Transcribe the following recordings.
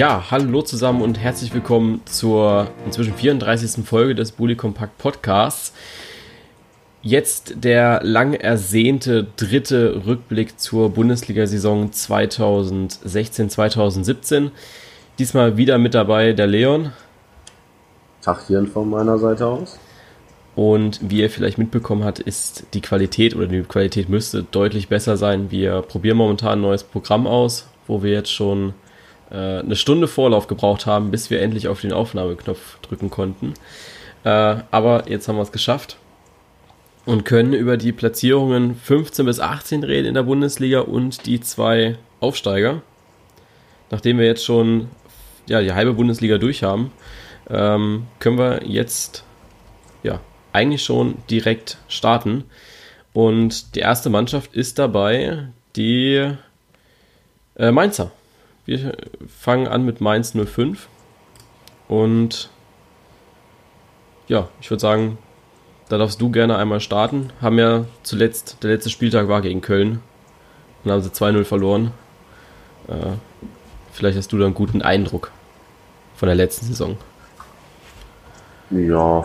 Ja, hallo zusammen und herzlich willkommen zur inzwischen 34. Folge des Bully Compact Podcasts. Jetzt der lang ersehnte dritte Rückblick zur Bundesliga-Saison 2016-2017. Diesmal wieder mit dabei der Leon. Tachchen von meiner Seite aus. Und wie ihr vielleicht mitbekommen habt, ist die Qualität oder die Qualität müsste deutlich besser sein. Wir probieren momentan ein neues Programm aus, wo wir jetzt schon eine Stunde Vorlauf gebraucht haben, bis wir endlich auf den Aufnahmeknopf drücken konnten. Äh, aber jetzt haben wir es geschafft und können über die Platzierungen 15 bis 18 reden in der Bundesliga und die zwei Aufsteiger. Nachdem wir jetzt schon ja, die halbe Bundesliga durch haben, ähm, können wir jetzt ja, eigentlich schon direkt starten. Und die erste Mannschaft ist dabei die äh, Mainzer. Wir fangen an mit Mainz 05. Und ja, ich würde sagen, da darfst du gerne einmal starten. Haben ja zuletzt, der letzte Spieltag war gegen Köln. Und haben sie 2-0 verloren. Äh, vielleicht hast du da einen guten Eindruck von der letzten Saison. Ja,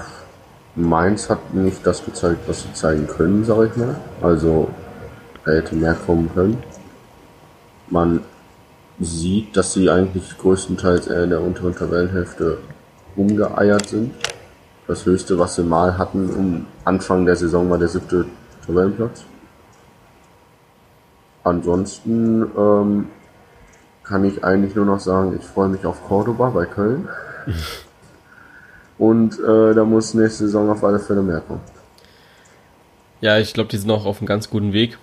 Mainz hat nicht das gezeigt, was sie zeigen können, sag ich mal. Also, er hätte mehr kommen können. Man sieht, dass sie eigentlich größtenteils eher in der unteren Tabellenhälfte umgeeiert sind. Das höchste, was sie mal hatten um Anfang der Saison, war der siebte Tabellenplatz. Ansonsten ähm, kann ich eigentlich nur noch sagen, ich freue mich auf Cordoba bei Köln. Und äh, da muss nächste Saison auf alle Fälle mehr kommen. Ja, ich glaube, die sind auch auf einem ganz guten Weg.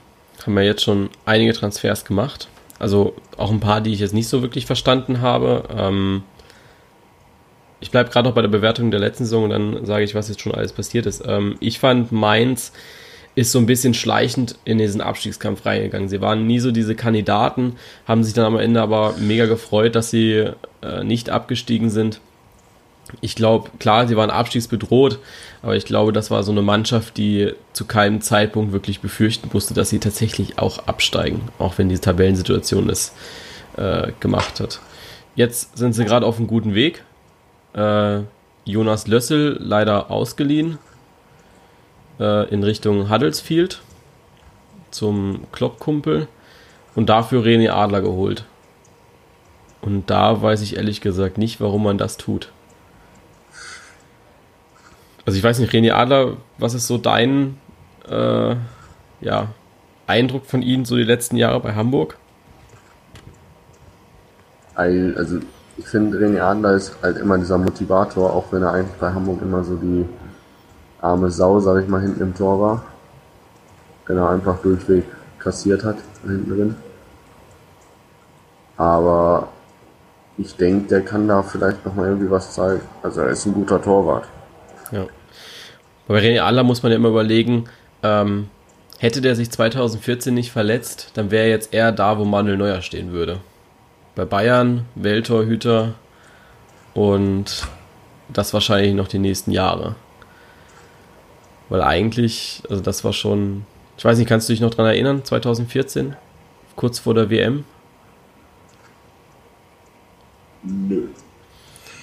Haben ja jetzt schon einige Transfers gemacht. Also auch ein paar, die ich jetzt nicht so wirklich verstanden habe. Ähm, ich bleibe gerade noch bei der Bewertung der letzten Saison und dann sage ich, was jetzt schon alles passiert ist. Ähm, ich fand Mainz ist so ein bisschen schleichend in diesen Abstiegskampf reingegangen. Sie waren nie so diese Kandidaten, haben sich dann am Ende aber mega gefreut, dass sie äh, nicht abgestiegen sind. Ich glaube, klar, sie waren abstiegsbedroht, aber ich glaube, das war so eine Mannschaft, die zu keinem Zeitpunkt wirklich befürchten musste, dass sie tatsächlich auch absteigen, auch wenn die Tabellensituation es äh, gemacht hat. Jetzt sind sie gerade auf einem guten Weg. Äh, Jonas Lössel leider ausgeliehen äh, in Richtung Huddlesfield zum Kloppkumpel und dafür René Adler geholt. Und da weiß ich ehrlich gesagt nicht, warum man das tut. Also ich weiß nicht, René Adler, was ist so dein äh, ja, Eindruck von ihm so die letzten Jahre bei Hamburg? Also ich finde, René Adler ist halt immer dieser Motivator, auch wenn er eigentlich bei Hamburg immer so die arme Sau, sag ich mal, hinten im Tor war. Er einfach durchweg kassiert hat, hinten drin. Aber ich denke, der kann da vielleicht nochmal irgendwie was zeigen. Also er ist ein guter Torwart. Ja. Bei René Adler muss man ja immer überlegen, ähm, hätte der sich 2014 nicht verletzt, dann wäre er jetzt eher da, wo Manuel Neuer stehen würde bei Bayern, Welttorhüter und das wahrscheinlich noch die nächsten Jahre. Weil eigentlich, also das war schon, ich weiß nicht, kannst du dich noch dran erinnern, 2014, kurz vor der WM? Nö.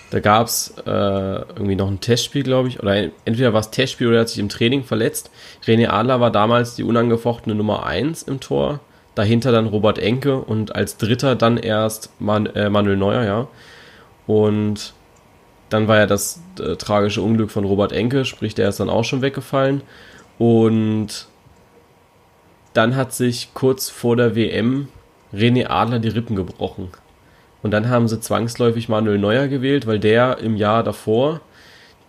Da gab es äh, irgendwie noch ein Testspiel, glaube ich, oder entweder war es Testspiel oder er hat sich im Training verletzt. René Adler war damals die unangefochtene Nummer 1 im Tor dahinter dann Robert Enke und als dritter dann erst Man äh, Manuel Neuer, ja. Und dann war ja das äh, tragische Unglück von Robert Enke, sprich, der ist dann auch schon weggefallen. Und dann hat sich kurz vor der WM René Adler die Rippen gebrochen. Und dann haben sie zwangsläufig Manuel Neuer gewählt, weil der im Jahr davor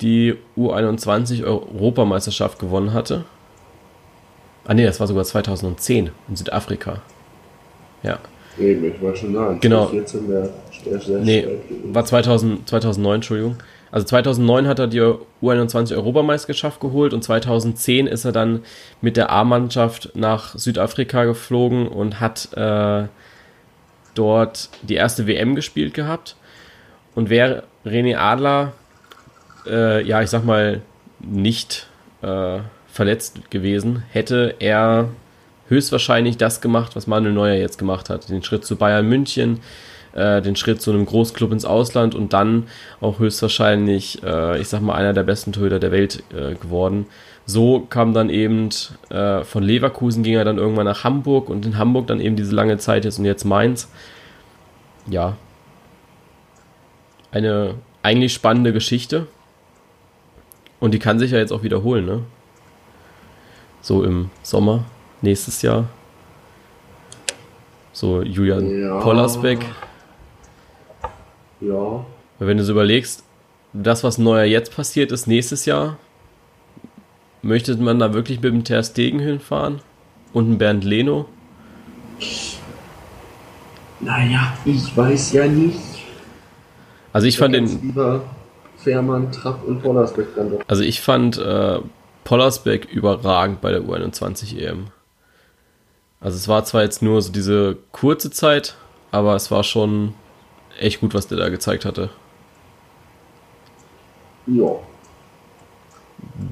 die U21 Europameisterschaft gewonnen hatte. Ah ne, das war sogar 2010 in Südafrika. Ja. Eben, ich war schon da. Genau. 14 der, der nee, war 2000, 2009, Entschuldigung. Also 2009 hat er die U21 Europameisterschaft geholt und 2010 ist er dann mit der A-Mannschaft nach Südafrika geflogen und hat äh, dort die erste WM gespielt gehabt. Und wäre René Adler, äh, ja, ich sag mal, nicht äh, verletzt gewesen, hätte er höchstwahrscheinlich das gemacht, was Manuel Neuer jetzt gemacht hat. Den Schritt zu Bayern München, äh, den Schritt zu einem Großclub ins Ausland und dann auch höchstwahrscheinlich, äh, ich sag mal, einer der besten Torhüter der Welt äh, geworden. So kam dann eben äh, von Leverkusen ging er dann irgendwann nach Hamburg und in Hamburg dann eben diese lange Zeit jetzt und jetzt Mainz. Ja. Eine eigentlich spannende Geschichte. Und die kann sich ja jetzt auch wiederholen, ne? So im Sommer, nächstes Jahr. So Julian ja. Pollersbeck. Ja. Wenn du so überlegst, das, was neuer jetzt passiert ist, nächstes Jahr, möchte man da wirklich mit dem Ter Stegen hinfahren? Und ein Bernd Leno? Naja, ich weiß ja nicht. Also ich, ich fand den. Lieber Fährmann, Trapp und Pollersbeck dann doch. Also ich fand äh, Pollersbeck überragend bei der U21 EM. Also es war zwar jetzt nur so diese kurze Zeit, aber es war schon echt gut, was der da gezeigt hatte. Ja.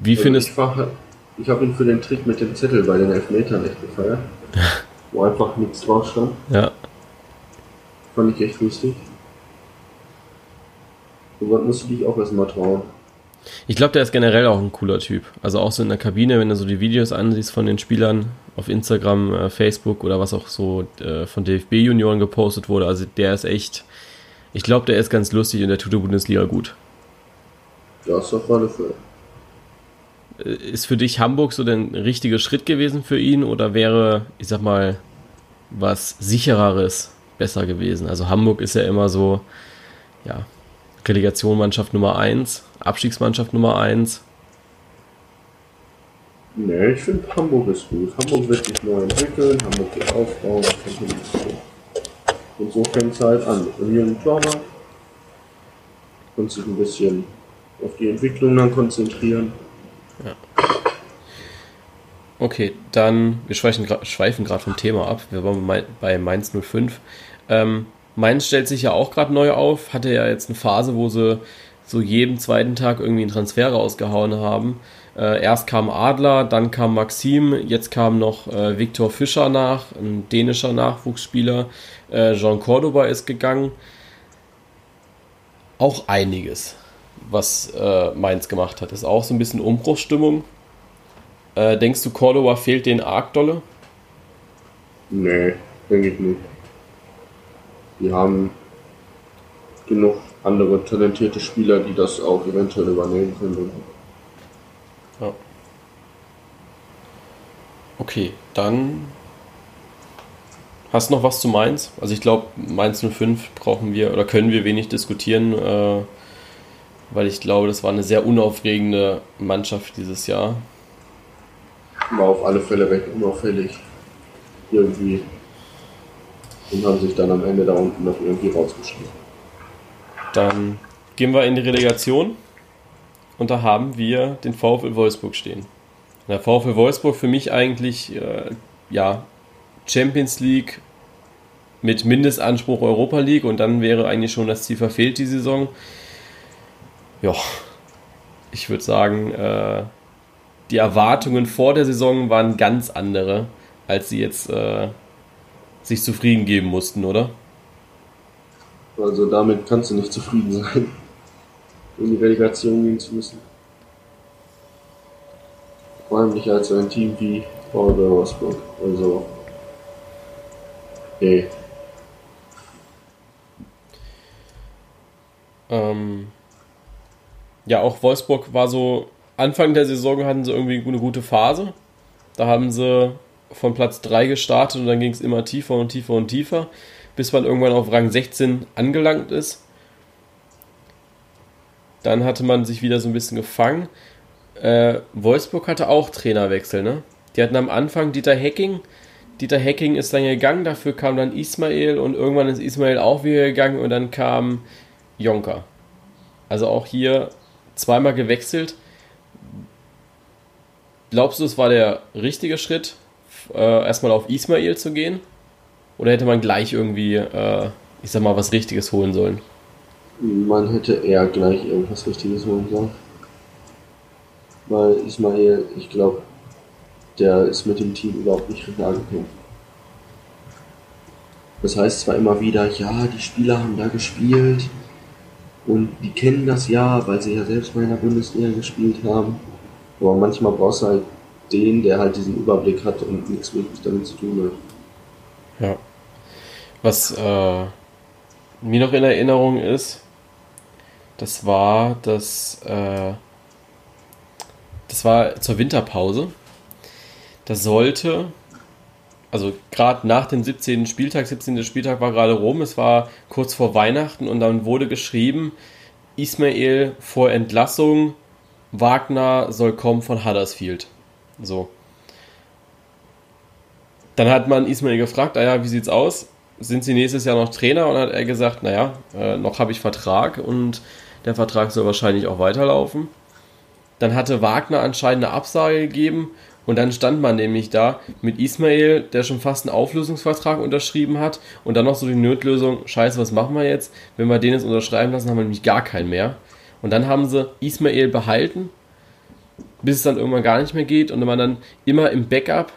Wie also findest du. Ich, ich habe ihn für den Trick mit dem Zettel bei den Elfmetern echt gefeiert. wo einfach nichts drauf stand. Ja. Fand ich echt lustig. So was musst du dich auch erstmal trauen. Ich glaube, der ist generell auch ein cooler Typ. Also auch so in der Kabine, wenn du so die Videos ansiehst von den Spielern auf Instagram, äh, Facebook oder was auch so äh, von DFB-Junioren gepostet wurde. Also der ist echt, ich glaube, der ist ganz lustig und der tut der Bundesliga gut. Das auf alle Fälle. Äh, ist für dich Hamburg so der richtige Schritt gewesen für ihn oder wäre, ich sag mal, was sichereres besser gewesen? Also Hamburg ist ja immer so, ja, Relegation Nummer 1, Abstiegsmannschaft Nummer 1. Nee, ich finde Hamburg ist gut. Hamburg wird sich neu entwickeln, Hamburg wird aufbauen. Und so fängt es halt an. Und hier ein Torwart und sich ein bisschen auf die Entwicklung dann konzentrieren. Ja. Okay, dann, wir schweifen gerade vom Thema ab. Wir waren bei Mainz 05. Ähm, Mainz stellt sich ja auch gerade neu auf, hatte ja jetzt eine Phase, wo sie so jeden zweiten Tag irgendwie einen Transfer rausgehauen haben. Äh, erst kam Adler, dann kam Maxim, jetzt kam noch äh, Viktor Fischer nach, ein dänischer Nachwuchsspieler. Äh, Jean Cordoba ist gegangen. Auch einiges, was äh, Mainz gemacht hat. Ist auch so ein bisschen Umbruchsstimmung. Äh, denkst du, Cordoba fehlt den arg dolle? Nee, denke ich nicht. Die haben genug andere talentierte Spieler, die das auch eventuell übernehmen können. Ja. Okay, dann hast du noch was zu Mainz? Also ich glaube, Mainz 05 brauchen wir oder können wir wenig diskutieren, äh, weil ich glaube, das war eine sehr unaufregende Mannschaft dieses Jahr. War auf alle Fälle recht unauffällig. Irgendwie und haben sich dann am Ende da unten noch irgendwie rausgeschrieben. Dann gehen wir in die Relegation und da haben wir den VfL Wolfsburg stehen. Der VfL Wolfsburg für mich eigentlich äh, ja Champions League mit Mindestanspruch Europa League und dann wäre eigentlich schon das Ziel verfehlt die Saison. Ja, ich würde sagen, äh, die Erwartungen vor der Saison waren ganz andere, als sie jetzt äh, sich zufrieden geben mussten, oder? Also damit kannst du nicht zufrieden sein, in die Relegation gehen zu müssen. Vor allem nicht als ein Team wie VfL Wolfsburg. Also, nee. Ähm, ja, auch Wolfsburg war so, Anfang der Saison hatten sie irgendwie eine gute Phase. Da haben sie von Platz 3 gestartet und dann ging es immer tiefer und tiefer und tiefer, bis man irgendwann auf Rang 16 angelangt ist. Dann hatte man sich wieder so ein bisschen gefangen. Äh, Wolfsburg hatte auch Trainerwechsel, ne? Die hatten am Anfang Dieter Hecking. Dieter Hecking ist dann gegangen, dafür kam dann Ismail und irgendwann ist Ismail auch wieder gegangen und dann kam Jonker. Also auch hier zweimal gewechselt. Glaubst du, es war der richtige Schritt? äh, erstmal auf Ismail zu gehen? Oder hätte man gleich irgendwie, äh, ich sag mal, was Richtiges holen sollen? Man hätte eher gleich irgendwas Richtiges holen sollen. Weil Ismail, ich glaube, der ist mit dem Team überhaupt nicht klar gekommen. Das heißt zwar immer wieder, ja, die Spieler haben da gespielt und die kennen das ja, weil sie ja selbst mal in der Bundesliga gespielt haben. Aber manchmal brauchst du halt den, der halt diesen Überblick hat und nichts wirklich damit zu tun hat. Ja. Was äh, mir noch in Erinnerung ist, das war das, äh, das war zur Winterpause. Da sollte, also gerade nach dem 17. Spieltag, 17. Spieltag war gerade rum, es war kurz vor Weihnachten und dann wurde geschrieben, Ismail vor Entlassung, Wagner soll kommen von Huddersfield. So. Dann hat man Ismail gefragt, ah ja, wie sieht's aus? Sind Sie nächstes Jahr noch Trainer? Und hat er gesagt, naja, äh, noch habe ich Vertrag und der Vertrag soll wahrscheinlich auch weiterlaufen. Dann hatte Wagner anscheinend eine Absage gegeben und dann stand man nämlich da mit Ismail, der schon fast einen Auflösungsvertrag unterschrieben hat und dann noch so die Notlösung, scheiße, was machen wir jetzt? Wenn wir den jetzt unterschreiben lassen, haben wir nämlich gar keinen mehr. Und dann haben sie Ismail behalten, bis es dann irgendwann gar nicht mehr geht und man dann immer im Backup,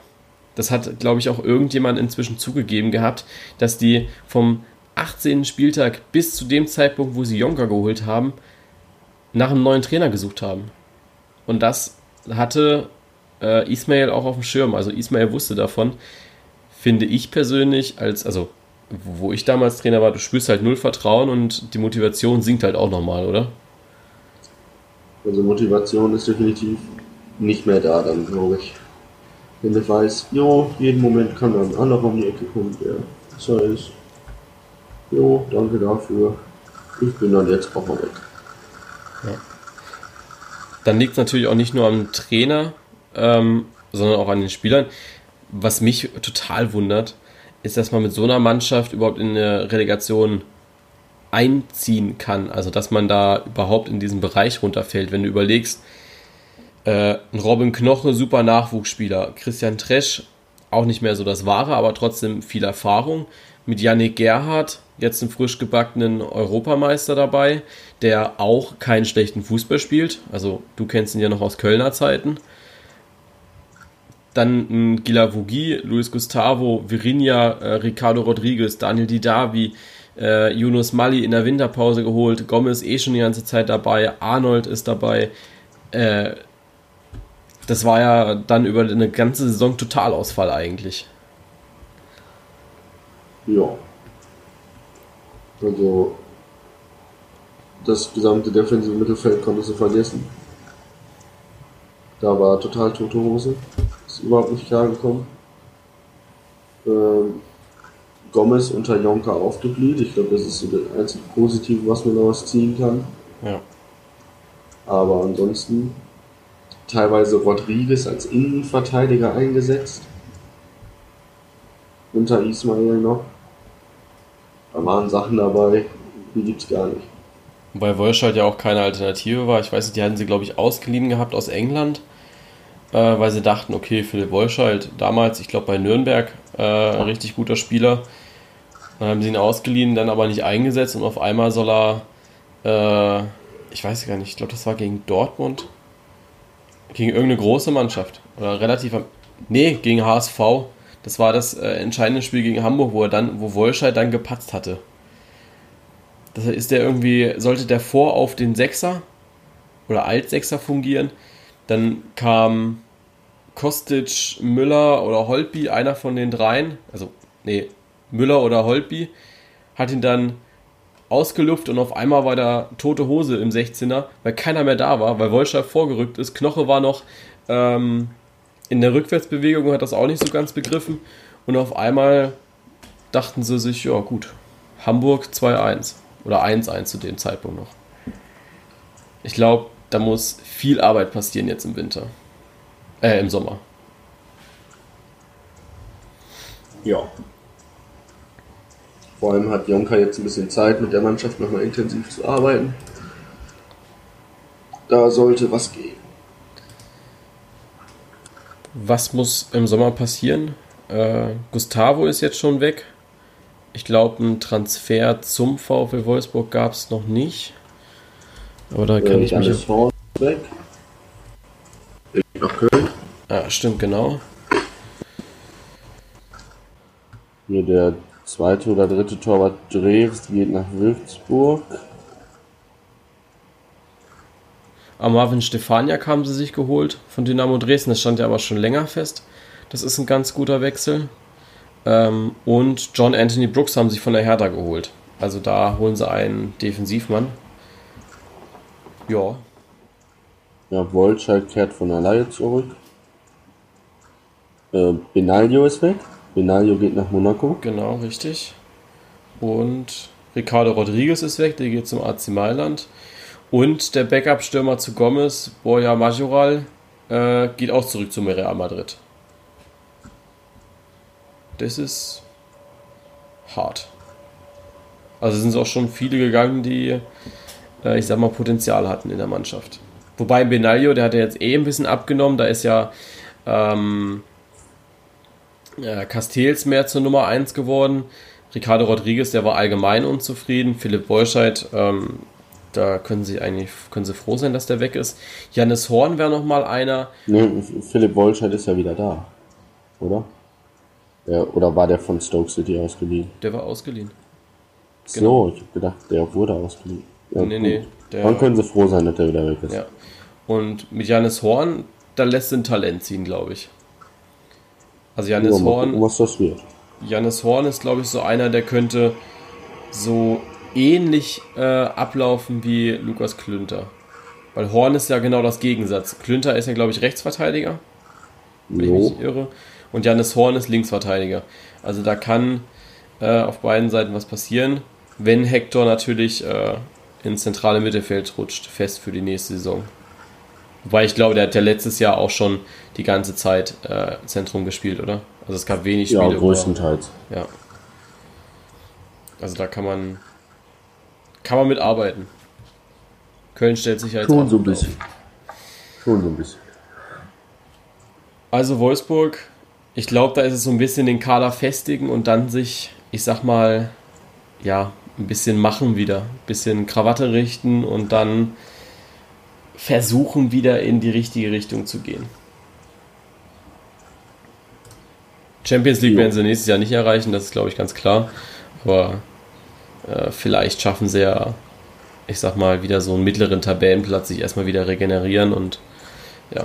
das hat, glaube ich, auch irgendjemand inzwischen zugegeben gehabt, dass die vom 18. Spieltag bis zu dem Zeitpunkt, wo sie Jonka geholt haben, nach einem neuen Trainer gesucht haben. Und das hatte äh, Ismail auch auf dem Schirm. Also Ismail wusste davon. Finde ich persönlich, als, also wo ich damals Trainer war, du spürst halt null Vertrauen und die Motivation sinkt halt auch nochmal, oder? Also Motivation ist definitiv nicht mehr da dann, glaube ich. Wenn du weißt, jo, jeden Moment kann dann ein anderer um die Ecke kommen, der besser ist. Jo, danke dafür. Ich bin dann jetzt auch mal weg. Ja. Dann liegt es natürlich auch nicht nur am Trainer, ähm, sondern auch an den Spielern. Was mich total wundert, ist, dass man mit so einer Mannschaft überhaupt in eine Relegation einziehen kann. Also, dass man da überhaupt in diesen Bereich runterfällt. Wenn du überlegst, äh, Robin Knoche, super Nachwuchsspieler. Christian Tresch, auch nicht mehr so das Wahre, aber trotzdem viel Erfahrung. Mit Yannick Gerhardt, jetzt einen frisch gebackenen Europameister dabei, der auch keinen schlechten Fußball spielt. Also, du kennst ihn ja noch aus Kölner Zeiten. Dann ein Gilavogi, Luis Gustavo, Virinha, äh, Ricardo Rodriguez, Daniel Didavi, äh, Yunus Mali in der Winterpause geholt, Gomez eh schon die ganze Zeit dabei, Arnold ist dabei. Äh, das war ja dann über eine ganze Saison Totalausfall eigentlich. Ja. Also das gesamte defensive Mittelfeld konntest du vergessen. Da war total tote Hose. Ist überhaupt nicht klar gekommen. Ähm, Gomez unter Jonka aufgeblüht. Ich glaube, das ist so das einzige Positive, was man daraus ziehen kann. Ja. Aber ansonsten teilweise Rodriguez als Innenverteidiger eingesetzt. Unter Ismail noch. Da waren Sachen dabei, die gibt's gar nicht. Wobei Wolscheid ja auch keine Alternative war. Ich weiß nicht, die hatten sie, glaube ich, ausgeliehen gehabt aus England, äh, weil sie dachten, okay, Philipp Wolscheid damals, ich glaube bei Nürnberg, äh, ein richtig guter Spieler, dann haben sie ihn ausgeliehen, dann aber nicht eingesetzt und auf einmal soll er, äh, ich weiß gar nicht, ich glaube, das war gegen Dortmund, gegen irgendeine große Mannschaft. Oder relativ nee, gegen HSV. Das war das äh, entscheidende Spiel gegen Hamburg, wo er dann, wo Wolscheid dann gepatzt hatte. Das ist der irgendwie, sollte der vor auf den Sechser oder Altsechser fungieren. Dann kam Kostic, Müller oder Holpi, einer von den dreien, also nee, Müller oder Holpi, hat ihn dann ausgeluft und auf einmal war da tote Hose im 16er, weil keiner mehr da war, weil Wolscheid vorgerückt ist. Knoche war noch ähm, in der Rückwärtsbewegung und hat das auch nicht so ganz begriffen. Und auf einmal dachten sie sich, ja gut, Hamburg 2-1 oder 1-1 zu dem Zeitpunkt noch. Ich glaube, da muss viel Arbeit passieren jetzt im Winter. Äh, im Sommer. Ja, vor allem hat Jonka jetzt ein bisschen Zeit, mit der Mannschaft nochmal intensiv zu arbeiten. Da sollte was gehen. Was muss im Sommer passieren? Äh, Gustavo ist jetzt schon weg. Ich glaube, ein Transfer zum VfL Wolfsburg gab es noch nicht. Aber da kann äh, ich mich. Horn weg. Nach Köln. Ah, stimmt, genau. Hier der zweite oder dritte Torwart Dreves geht nach Würzburg. Am Marvin Stefaniak haben sie sich geholt von Dynamo Dresden. Das stand ja aber schon länger fest. Das ist ein ganz guter Wechsel. Ähm, und John Anthony Brooks haben sich von der Hertha geholt. Also da holen sie einen Defensivmann. Ja. Ja, Wolscheid kehrt von der Leihe zurück. Äh, Benaglio ist weg. Benaglio geht nach Monaco. Genau, richtig. Und Ricardo Rodriguez ist weg, der geht zum AC Mailand. Und der Backup-Stürmer zu Gomez, Borja Majoral, äh, geht auch zurück zu Real Madrid. Das ist hart. Also sind es auch schon viele gegangen, die, äh, ich sag mal, Potenzial hatten in der Mannschaft. Wobei Benaglio, der hat ja jetzt eh ein bisschen abgenommen, da ist ja ähm, äh, Castells mehr zur Nummer 1 geworden. Ricardo Rodriguez, der war allgemein unzufrieden. Philipp Bolscheid, ähm, da können sie eigentlich können sie froh sein, dass der weg ist. Jannis Horn wäre noch mal einer. Nee, Philipp Bolscheid ist ja wieder da, oder? Ja, oder war der von Stoke City ausgeliehen? Der war ausgeliehen. So, genau. ich habe gedacht, der wurde ausgeliehen. Ja, nee, nee. Dann können sie froh sein, dass der wieder weg ist. Ja. Und mit Jannis Horn, da lässt sie ein Talent ziehen, glaube ich. Also Jannis ja, Horn. was das wird. Jannis Horn ist, glaube ich, so einer, der könnte so ähnlich äh, ablaufen wie Lukas Klünter. Weil Horn ist ja genau das Gegensatz. Klünter ist ja, glaube ich, Rechtsverteidiger. Wenn jo. ich mich irre. Und Jannis Horn ist Linksverteidiger. Also da kann äh, auf beiden Seiten was passieren, wenn Hector natürlich äh, ins zentrale Mittelfeld rutscht, fest für die nächste Saison. Wobei ich glaube, der hat ja letztes Jahr auch schon die ganze Zeit äh, Zentrum gespielt, oder? Also es gab wenig Spiele. Ja, größtenteils. Wo, ja. Also da kann man kann man mitarbeiten. Köln stellt sich halt schon so ein bisschen. Schon so ein bisschen. Also Wolfsburg, ich glaube, da ist es so ein bisschen den Kader festigen und dann sich, ich sag mal, ja, ein bisschen machen wieder, ein bisschen Krawatte richten und dann versuchen wieder in die richtige Richtung zu gehen. Champions League werden sie nächstes Jahr nicht erreichen, das ist glaube ich ganz klar. Aber äh, vielleicht schaffen sie ja, ich sag mal, wieder so einen mittleren Tabellenplatz, sich erstmal wieder regenerieren und ja.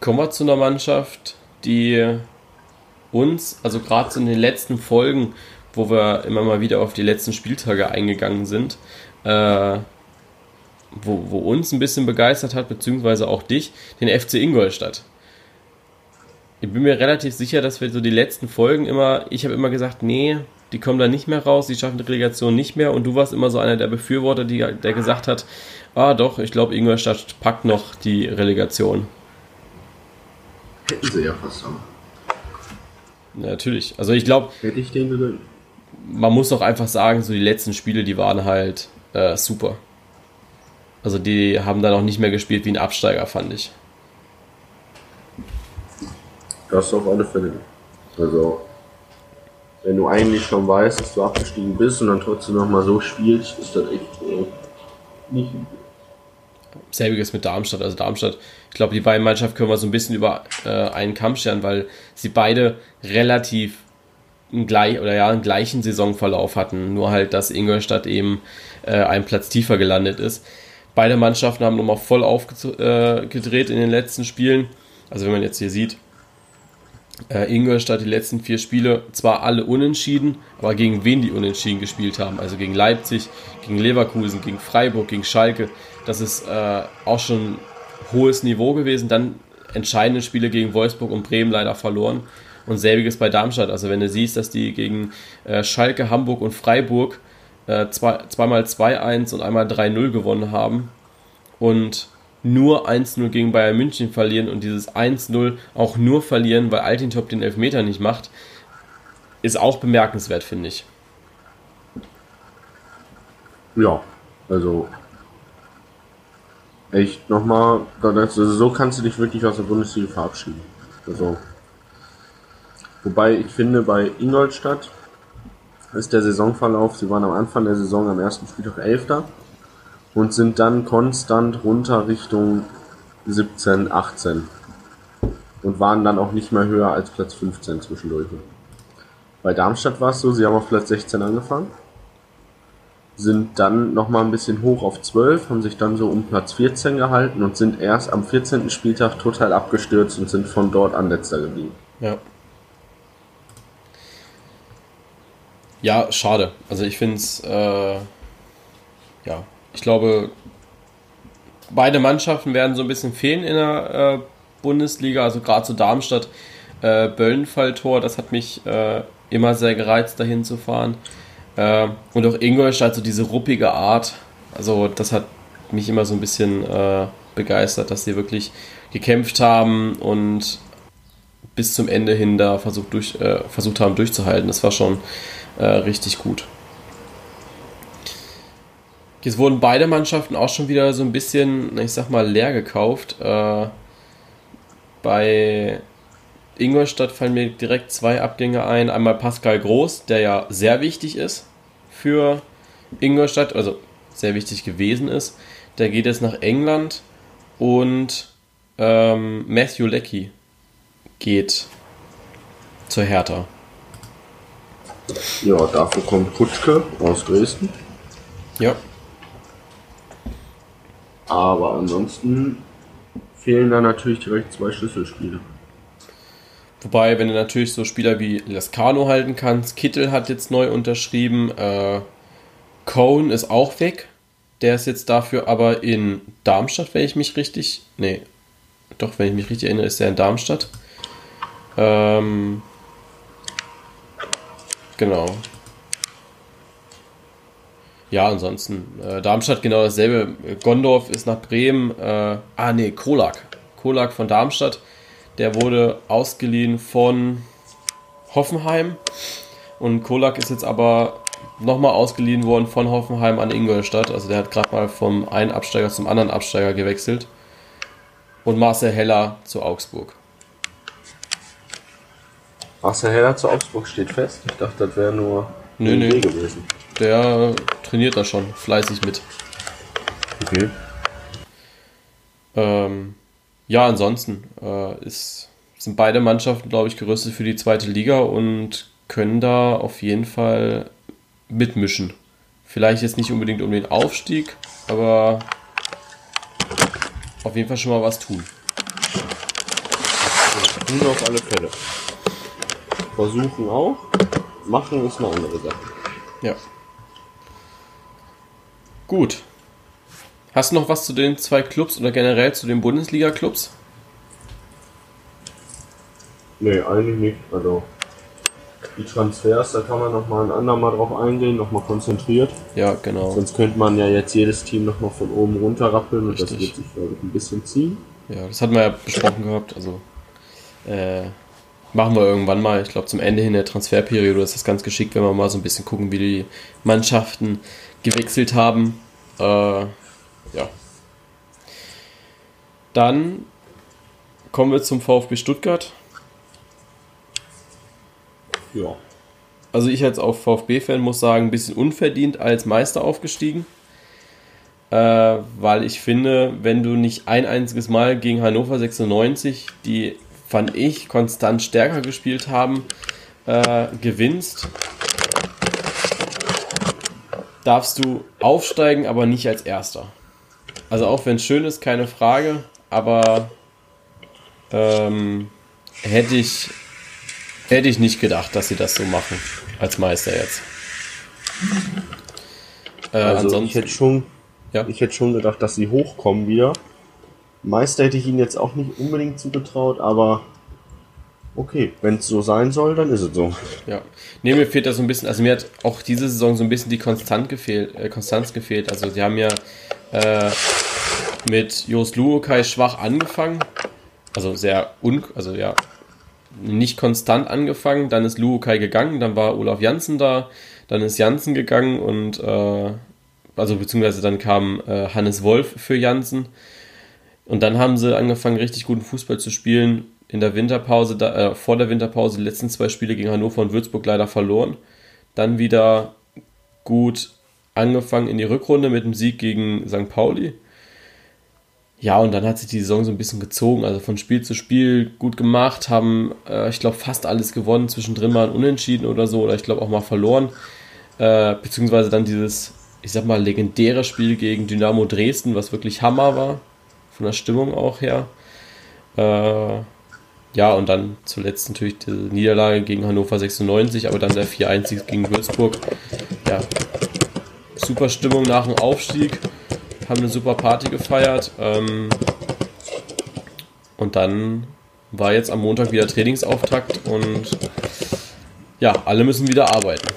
Kommen wir zu einer Mannschaft, die uns, also gerade so in den letzten Folgen, wo wir immer mal wieder auf die letzten Spieltage eingegangen sind, äh, wo, wo uns ein bisschen begeistert hat, beziehungsweise auch dich, den FC Ingolstadt. Ich bin mir relativ sicher, dass wir so die letzten Folgen immer, ich habe immer gesagt, nee, die kommen da nicht mehr raus, die schaffen die Relegation nicht mehr und du warst immer so einer der Befürworter, die, der gesagt hat, ah doch, ich glaube Ingolstadt packt noch die Relegation. Hätten sie ja fast auch. Natürlich. Also ich glaube. Hätte ich den gegönnt. Man muss doch einfach sagen, so die letzten Spiele, die waren halt äh, super. Also die haben dann auch nicht mehr gespielt wie ein Absteiger, fand ich. Das auf alle Fälle. Also, wenn du eigentlich schon weißt, dass du abgestiegen bist und dann trotzdem nochmal so spielst, ist das echt äh, nicht. Selbiges mit Darmstadt. Also Darmstadt, ich glaube, die beiden Mannschaften können wir so ein bisschen über äh, einen Kamm scheren, weil sie beide relativ einen, gleich, oder ja, einen gleichen Saisonverlauf hatten. Nur halt, dass Ingolstadt eben äh, einen Platz tiefer gelandet ist. Beide Mannschaften haben nochmal voll aufgedreht in den letzten Spielen. Also wenn man jetzt hier sieht, äh, Ingolstadt die letzten vier Spiele zwar alle unentschieden, aber gegen wen die unentschieden gespielt haben. Also gegen Leipzig, gegen Leverkusen, gegen Freiburg, gegen Schalke. Das ist äh, auch schon hohes Niveau gewesen. Dann entscheidende Spiele gegen Wolfsburg und Bremen leider verloren. Und selbiges bei Darmstadt. Also wenn du siehst, dass die gegen äh, Schalke, Hamburg und Freiburg äh, zwei, zweimal 2-1 und einmal 3-0 gewonnen haben und nur 1-0 gegen Bayern München verlieren und dieses 1-0 auch nur verlieren, weil Altintop den Elfmeter nicht macht, ist auch bemerkenswert, finde ich. Ja, also echt nochmal, also so kannst du dich wirklich aus der Bundesliga verabschieden. Also, wobei ich finde, bei Ingolstadt ist der Saisonverlauf, sie waren am Anfang der Saison am ersten Spieltag Elfter und sind dann konstant runter Richtung 17, 18. und waren dann auch nicht mehr höher als Platz 15 zwischendurch. Bei Darmstadt war es so, sie haben auf Platz 16 angefangen, sind dann nochmal ein bisschen hoch auf 12, haben sich dann so um Platz 14 gehalten und sind erst am 14. Spieltag total abgestürzt und sind von dort an letzter geblieben. Ja. Ja, schade. Also ich finde es, äh, ja, ich glaube, beide Mannschaften werden so ein bisschen fehlen in der äh, Bundesliga, also gerade zu so Darmstadt, äh, Böllenfalltor, das hat mich äh, immer sehr gereizt, dahin zu fahren. Äh, und auch Ingolstadt, so diese ruppige Art, also das hat mich immer so ein bisschen äh, begeistert, dass sie wirklich gekämpft haben und bis zum Ende hin da versucht, durch, äh, versucht haben durchzuhalten. Das war schon äh, richtig gut. Jetzt wurden beide Mannschaften auch schon wieder so ein bisschen, ich sag mal, leer gekauft. Äh, bei Ingolstadt fallen mir direkt zwei Abgänge ein. Einmal Pascal Groß, der ja sehr wichtig ist für Ingolstadt, also sehr wichtig gewesen ist. Der geht jetzt nach England und ähm, Matthew Leckie geht zur Hertha. Ja, dafür kommt Kutschke aus Dresden. Ja. Aber ansonsten fehlen da natürlich direkt zwei Schlüsselspiele. Wobei, wenn du natürlich so Spieler wie Lescano halten kannst, Kittel hat jetzt neu unterschrieben, äh, Cohn ist auch weg. Der ist jetzt dafür aber in Darmstadt, wenn ich mich richtig. Nee, doch, wenn ich mich richtig erinnere, ist er in Darmstadt. Ähm, genau. Ja, ansonsten, äh, Darmstadt genau dasselbe. Gondorf ist nach Bremen. Äh, ah, nee, Kolak. Kolak von Darmstadt. Der wurde ausgeliehen von Hoffenheim. Und Kolak ist jetzt aber nochmal ausgeliehen worden von Hoffenheim an Ingolstadt. Also der hat gerade mal vom einen Absteiger zum anderen Absteiger gewechselt. Und Marcel Heller zu Augsburg. Marcel Heller zu Augsburg steht fest. Ich dachte, das wäre nur nö, nö. gewesen. Der trainiert da schon fleißig mit. Okay. Ähm, ja, ansonsten äh, ist, sind beide Mannschaften, glaube ich, gerüstet für die zweite Liga und können da auf jeden Fall mitmischen. Vielleicht jetzt nicht unbedingt um den Aufstieg, aber auf jeden Fall schon mal was tun. Tun auf alle Fälle. Versuchen auch. Machen ist eine andere Sache. Ja. Gut. Hast du noch was zu den zwei Clubs oder generell zu den Bundesliga-Clubs? Nee, eigentlich nicht. Also die Transfers, da kann man noch mal ein andermal drauf eingehen, noch mal konzentriert. Ja, genau. Sonst könnte man ja jetzt jedes Team noch mal von oben runter rappeln und das wird sich, glaube ich, ein bisschen ziehen. Ja, das hatten wir ja besprochen gehabt. Also äh, machen wir irgendwann mal. Ich glaube, zum Ende hin der Transferperiode ist das ganz geschickt, wenn wir mal so ein bisschen gucken, wie die Mannschaften gewechselt haben. Äh, ja. Dann kommen wir zum VfB Stuttgart. Ja. Also ich als auch VfB-Fan muss sagen, ein bisschen unverdient als Meister aufgestiegen. Äh, weil ich finde, wenn du nicht ein einziges Mal gegen Hannover 96, die fand ich konstant stärker gespielt haben, äh, gewinnst, darfst du aufsteigen, aber nicht als Erster. Also auch wenn es schön ist, keine Frage, aber ähm, hätte ich hätte ich nicht gedacht, dass sie das so machen als Meister jetzt. Äh, also ich hätte schon, ja? ich hätte schon gedacht, dass sie hochkommen wieder. Meister hätte ich ihnen jetzt auch nicht unbedingt zugetraut, aber okay, wenn es so sein soll, dann ist es so. Ja. Nee, mir fehlt da so ein bisschen, also mir hat auch diese Saison so ein bisschen die Konstant gefehlt, äh, Konstanz gefehlt. Also sie haben ja äh, mit Jos Luokai schwach angefangen. Also sehr un, also ja, nicht konstant angefangen. Dann ist Luokai gegangen, dann war Olaf Janssen da, dann ist Janssen gegangen und äh, also beziehungsweise dann kam äh, Hannes Wolf für Janssen. Und dann haben sie angefangen, richtig guten Fußball zu spielen. In der Winterpause, da, äh, vor der Winterpause, die letzten zwei Spiele gegen Hannover und Würzburg leider verloren. Dann wieder gut angefangen in die Rückrunde mit dem Sieg gegen St. Pauli. ja, und dann hat sich die Saison so ein bisschen gezogen. Also von Spiel zu Spiel gut gemacht, haben, äh, ich glaube, fast alles gewonnen. Zwischendrin mal ein Unentschieden oder so, oder ich glaube auch mal verloren. Äh, beziehungsweise dann dieses, ich sag mal, legendäre Spiel gegen Dynamo Dresden, was wirklich Hammer war. Von der Stimmung auch her. Äh, ja, und dann zuletzt natürlich die Niederlage gegen Hannover 96, aber dann der 4-1 gegen Würzburg. Ja, super Stimmung nach dem Aufstieg haben eine super Party gefeiert. Ähm, und dann war jetzt am Montag wieder Trainingsauftakt und ja, alle müssen wieder arbeiten.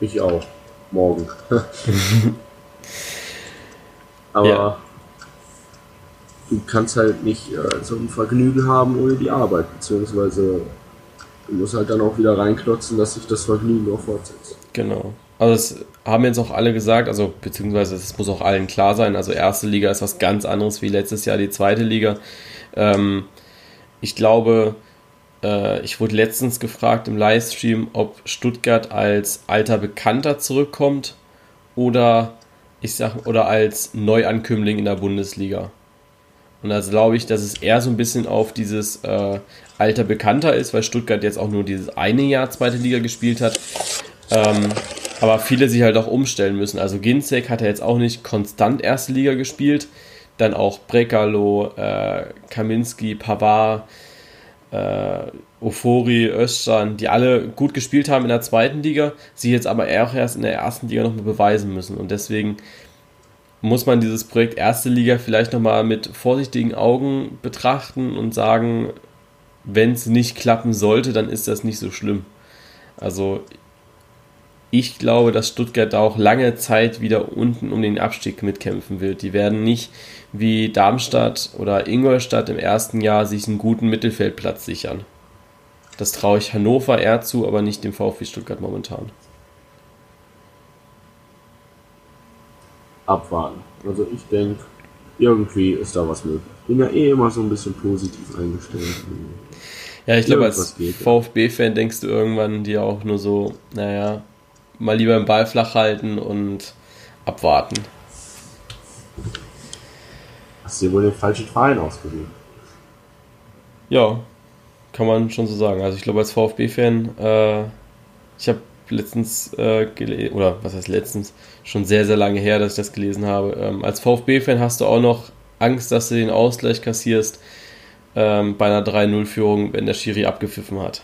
Ich auch. Morgen. Aber ja. du kannst halt nicht äh, so ein Vergnügen haben ohne die Arbeit, beziehungsweise du musst halt dann auch wieder reinklotzen, dass sich das Vergnügen auch fortsetzt. Genau. Also das haben jetzt auch alle gesagt, also beziehungsweise es muss auch allen klar sein, also erste Liga ist was ganz anderes wie letztes Jahr die zweite Liga. Ähm, ich glaube, äh, ich wurde letztens gefragt im Livestream, ob Stuttgart als alter Bekannter zurückkommt oder ich sag, oder als Neuankömmling in der Bundesliga. Und da glaube ich, dass es eher so ein bisschen auf dieses äh, alter Bekannter ist, weil Stuttgart jetzt auch nur dieses eine Jahr zweite Liga gespielt hat. Ähm, aber viele sich halt auch umstellen müssen. Also Ginzek hat ja jetzt auch nicht konstant erste Liga gespielt. Dann auch Brekalo, äh, Kaminski, Pavard, äh, Ofori, Özcan, die alle gut gespielt haben in der zweiten Liga, sie jetzt aber auch erst in der ersten Liga nochmal beweisen müssen. Und deswegen muss man dieses Projekt erste Liga vielleicht nochmal mit vorsichtigen Augen betrachten und sagen, wenn es nicht klappen sollte, dann ist das nicht so schlimm. Also ich glaube, dass Stuttgart da auch lange Zeit wieder unten um den Abstieg mitkämpfen wird. Die werden nicht wie Darmstadt oder Ingolstadt im ersten Jahr sich einen guten Mittelfeldplatz sichern. Das traue ich Hannover eher zu, aber nicht dem VfB Stuttgart momentan. Abwarten. Also ich denke, irgendwie ist da was möglich. Bin ja eh immer so ein bisschen positiv eingestellt. Ja, ich glaube, als VfB-Fan denkst du irgendwann dir auch nur so, naja, mal lieber den Ball flach halten und abwarten. Hast du dir wohl den falschen Verein ausgewählt? Ja, kann man schon so sagen. Also ich glaube als VfB-Fan, äh, ich habe letztens äh, gelesen, oder was heißt letztens, schon sehr, sehr lange her, dass ich das gelesen habe. Ähm, als VfB-Fan hast du auch noch Angst, dass du den Ausgleich kassierst ähm, bei einer 3-0-Führung, wenn der Schiri abgepfiffen hat.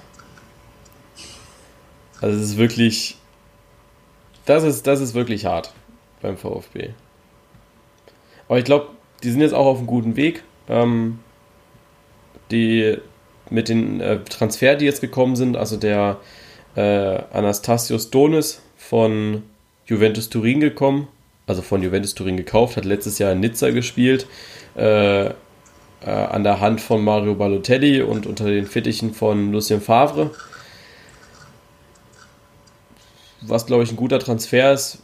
Also es ist wirklich das ist, das ist wirklich hart beim VfB. Aber ich glaube, die sind jetzt auch auf einem guten Weg. Ähm, die mit den äh, Transfer, die jetzt gekommen sind, also der äh, Anastasios Donis von Juventus Turin gekommen, also von Juventus Turin gekauft, hat letztes Jahr in Nizza gespielt, äh, äh an der Hand von Mario Balotelli und unter den Fittichen von Lucien Favre. Was glaube ich ein guter Transfer ist,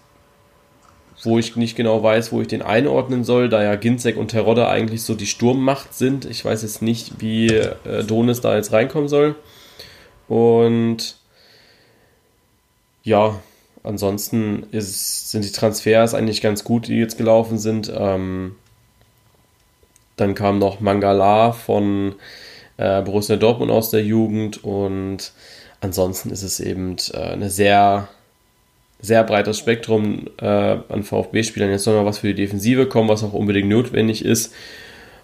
wo ich nicht genau weiß, wo ich den einordnen soll, da ja Ginzek und Terodde eigentlich so die Sturmmacht sind. Ich weiß jetzt nicht, wie äh, Donis da jetzt reinkommen soll. Und ja, ansonsten ist, sind die Transfers eigentlich ganz gut, die jetzt gelaufen sind. Ähm, dann kam noch Mangala von äh, Borussia Dortmund aus der Jugend und ansonsten ist es eben äh, eine sehr sehr breites Spektrum äh, an VfB-Spielern. Jetzt soll noch was für die Defensive kommen, was auch unbedingt notwendig ist.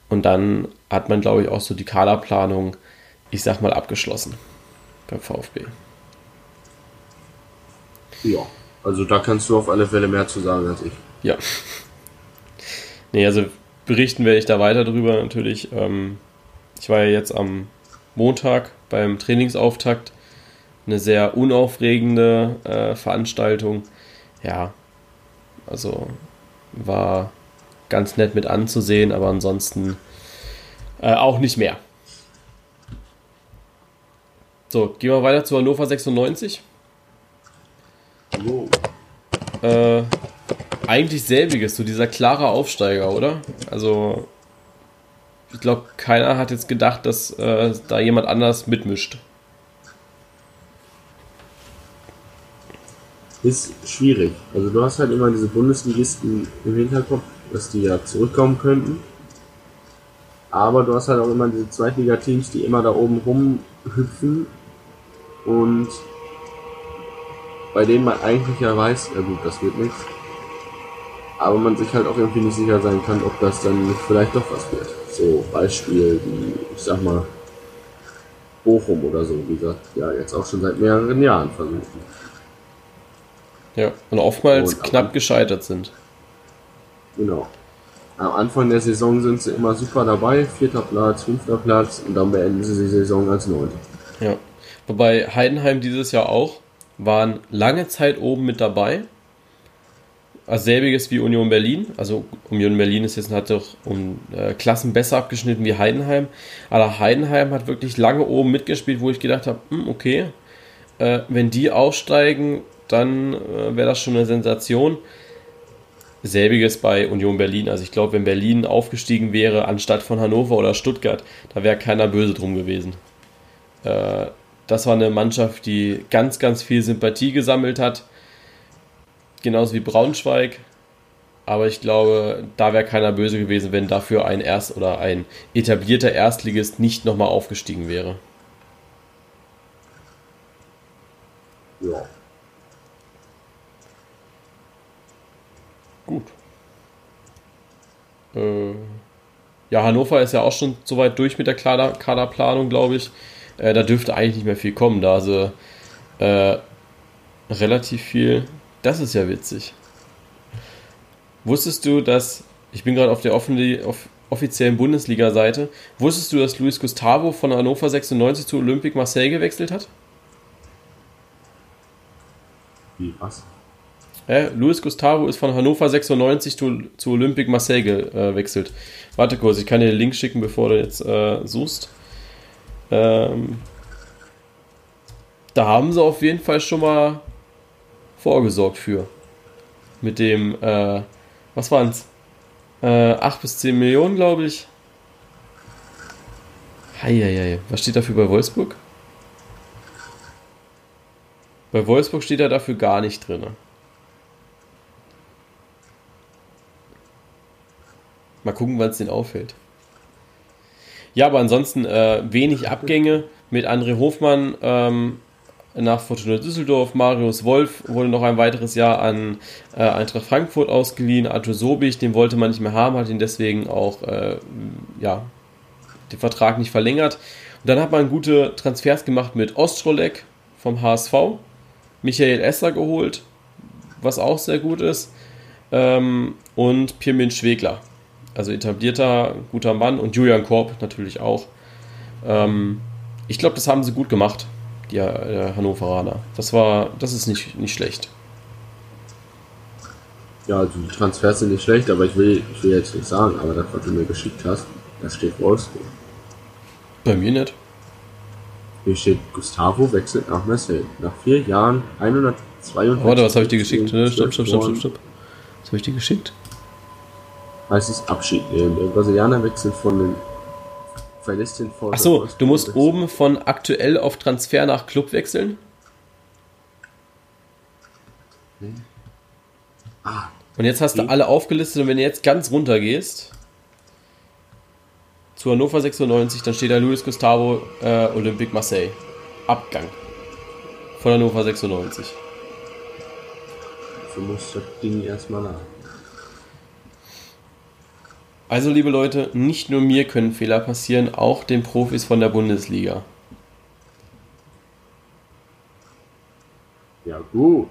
Und dann hat man, glaube ich, auch so die Kaderplanung, ich sag mal, abgeschlossen beim VfB. Ja, also da kannst du auf alle Fälle mehr zu sagen als ich. Ja. Nee, also berichten werde ich da weiter drüber natürlich. Ähm, ich war ja jetzt am Montag beim Trainingsauftakt eine sehr unaufregende äh, Veranstaltung. Ja, also war ganz nett mit anzusehen, aber ansonsten äh, auch nicht mehr. So, gehen wir weiter zu Hannover 96. Oh. Äh, eigentlich selbiges, so dieser klare Aufsteiger, oder? Also, ich glaube, keiner hat jetzt gedacht, dass äh, da jemand anders mitmischt. Ist schwierig. Also du hast halt immer diese Bundesligisten im Hinterkopf dass die ja zurückkommen könnten. Aber du hast halt auch immer diese Zweitliga-Teams, die immer da oben rumhüpfen und bei denen man eigentlich ja weiß, ja gut, das wird nichts. Aber man sich halt auch irgendwie nicht sicher sein kann, ob das dann vielleicht doch was wird. So Beispiel wie, ich sag mal, Bochum oder so, wie gesagt, ja, jetzt auch schon seit mehreren Jahren versuchen. Ja, und oftmals und knapp gescheitert sind. Genau. Am Anfang der Saison sind sie immer super dabei, vierter Platz, fünfter Platz und dann beenden sie die Saison als neunter. Ja. Wobei Heidenheim dieses Jahr auch waren lange Zeit oben mit dabei. Also selbiges wie Union Berlin. Also Union Berlin ist jetzt hat doch um äh, Klassen besser abgeschnitten wie Heidenheim. Aber Heidenheim hat wirklich lange oben mitgespielt, wo ich gedacht habe, hm, okay, äh, wenn die aussteigen, dann äh, wäre das schon eine Sensation. Selbiges bei Union Berlin. Also ich glaube, wenn Berlin aufgestiegen wäre anstatt von Hannover oder Stuttgart, da wäre keiner böse drum gewesen. Äh, das war eine Mannschaft, die ganz, ganz viel Sympathie gesammelt hat. Genauso wie Braunschweig. Aber ich glaube, da wäre keiner böse gewesen, wenn dafür ein Erst- oder ein etablierter Erstligist nicht nochmal aufgestiegen wäre. Ja. Gut. Äh, ja, Hannover ist ja auch schon soweit durch mit der Kader Kaderplanung, glaube ich. Äh, da dürfte eigentlich nicht mehr viel kommen, da also äh, relativ viel. Das ist ja witzig. Wusstest du, dass ich bin gerade auf der offenen, auf offiziellen Bundesliga-Seite. Wusstest du, dass Luis Gustavo von Hannover 96 zu Olympique Marseille gewechselt hat? Wie, was? Äh, Luis Gustavo ist von Hannover 96 zu, zu Olympique Marseille gewechselt. Warte kurz, ich kann dir den Link schicken, bevor du jetzt äh, suchst. Ähm, da haben sie auf jeden Fall schon mal vorgesorgt für. Mit dem, äh, was waren's? Äh, 8 bis 10 Millionen, glaube ich. Heieiei. Was steht dafür bei Wolfsburg? Bei Wolfsburg steht da dafür gar nicht drin. Mal gucken, wann es den auffällt. Ja, aber ansonsten äh, wenig Abgänge mit André Hofmann ähm, nach Fortuna Düsseldorf. Marius Wolf wurde noch ein weiteres Jahr an äh, Eintracht Frankfurt ausgeliehen. Arthur Sobich, den wollte man nicht mehr haben, hat ihn deswegen auch äh, ja, den Vertrag nicht verlängert. Und dann hat man gute Transfers gemacht mit Ostrolek vom HSV, Michael Esser geholt, was auch sehr gut ist, ähm, und Pirmin Schwegler also etablierter, guter Mann und Julian Korb natürlich auch. Ähm, ich glaube, das haben sie gut gemacht, die äh, Hannoveraner. Das war, das ist nicht, nicht schlecht. Ja, also die Transfers sind nicht schlecht, aber ich will, ich will jetzt nicht sagen, aber das, was du mir geschickt hast, da steht Wolfsburg. Bei mir nicht. Hier steht, Gustavo wechselt nach Marseille. Nach vier Jahren 142. Warte, was habe ich dir geschickt? Stopp, stopp, stopp, stopp, stopp. Was habe ich dir geschickt? Heißt es Abschied nehmen. Der Brasilianer wechselt von den verlässt den Ach so, du musst oben von aktuell auf Transfer nach Club wechseln. Hm. Ah, und jetzt hast okay. du alle aufgelistet und wenn du jetzt ganz runter gehst zu Hannover 96, dann steht da Luis Gustavo äh, Olympique Marseille. Abgang von Hannover 96. Du musst das Ding erstmal nach. Also, liebe Leute, nicht nur mir können Fehler passieren, auch den Profis von der Bundesliga. Ja, gut.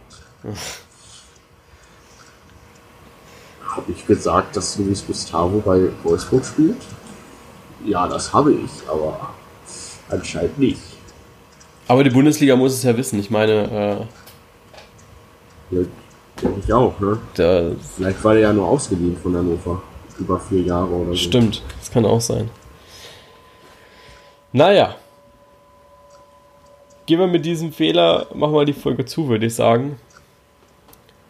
habe ich gesagt, dass Luis Gustavo bei Wolfsburg spielt? Ja, das habe ich, aber anscheinend nicht. Aber die Bundesliga muss es ja wissen. Ich meine. Äh, ja, denke ich auch, ne? Vielleicht war der ja nur ausgeliehen von Hannover über vier Jahre oder so. Stimmt, das kann auch sein. Naja. Gehen wir mit diesem Fehler, machen wir die Folge zu, würde ich sagen.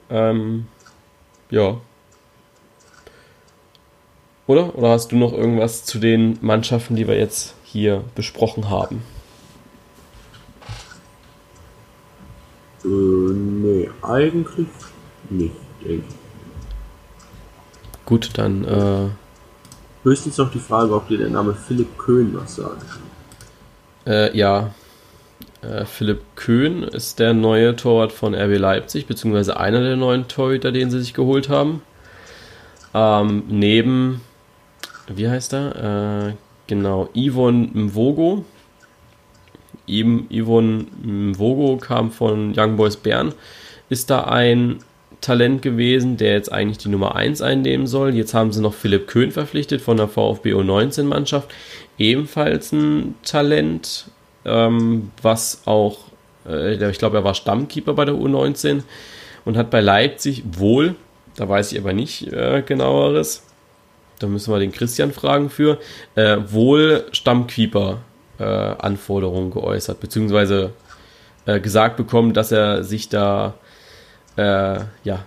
Ähm, ja. Oder? Oder hast du noch irgendwas zu den Mannschaften, die wir jetzt hier besprochen haben? Äh, nee, eigentlich nicht, denke ich. Gut, dann. Äh, Höchstens noch die Frage, ob dir der Name Philipp Köhn was sagt. Äh, ja. Äh, Philipp Köhn ist der neue Torwart von RB Leipzig, beziehungsweise einer der neuen Torhüter, den sie sich geholt haben. Ähm, neben, wie heißt er? Äh, genau, Yvonne Mvogo. Yvonne Mvogo kam von Young Boys Bern. Ist da ein Talent gewesen, der jetzt eigentlich die Nummer 1 einnehmen soll. Jetzt haben sie noch Philipp Köhn verpflichtet von der VfB U19-Mannschaft. Ebenfalls ein Talent, ähm, was auch, äh, ich glaube, er war Stammkeeper bei der U19 und hat bei Leipzig wohl, da weiß ich aber nicht äh, genaueres, da müssen wir den Christian fragen für, äh, wohl Stammkeeper äh, geäußert, beziehungsweise äh, gesagt bekommen, dass er sich da äh, ja,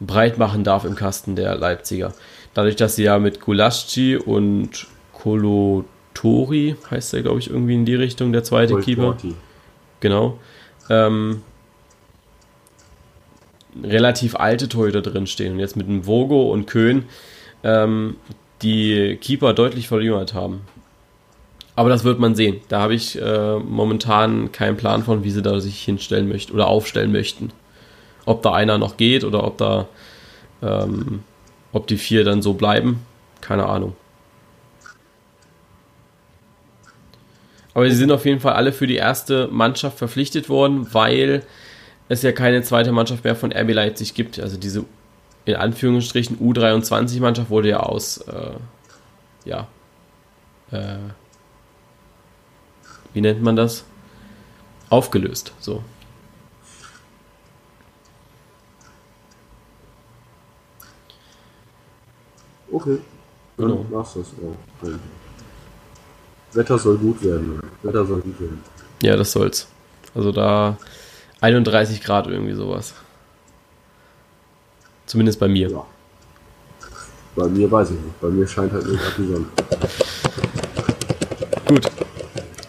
breit machen darf im Kasten der Leipziger. Dadurch, dass sie ja mit Gulaschi und Kolotori, heißt der, glaube ich, irgendwie in die Richtung, der zweite Kol Keeper. Genau. Ähm, relativ alte Torhüter drin stehen. Und jetzt mit dem Vogo und Köhn ähm, die Keeper deutlich verjüngert haben. Aber das wird man sehen. Da habe ich äh, momentan keinen Plan von, wie sie da sich hinstellen möchten oder aufstellen möchten ob da einer noch geht oder ob da, ähm, ob die vier dann so bleiben, keine Ahnung. Aber sie sind auf jeden Fall alle für die erste Mannschaft verpflichtet worden, weil es ja keine zweite Mannschaft mehr von RB Leipzig gibt. Also diese in Anführungsstrichen U23-Mannschaft wurde ja aus, äh, ja, äh, wie nennt man das? Aufgelöst. So. Okay. Dann genau. war's das auch. Wetter soll gut werden. Wetter soll gut werden. Ja, das soll's. Also da 31 Grad irgendwie sowas. Zumindest bei mir. Ja. Bei mir weiß ich nicht. Bei mir scheint halt gerade die Sonne. Gut.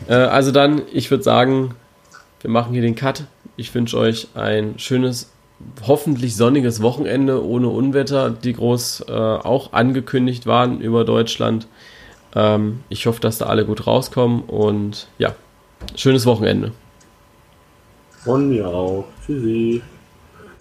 Äh, also dann, ich würde sagen, wir machen hier den Cut. Ich wünsche euch ein schönes hoffentlich sonniges Wochenende ohne Unwetter, die groß äh, auch angekündigt waren über Deutschland. Ähm, ich hoffe, dass da alle gut rauskommen und ja, schönes Wochenende. Von mir auch. Tschüssi.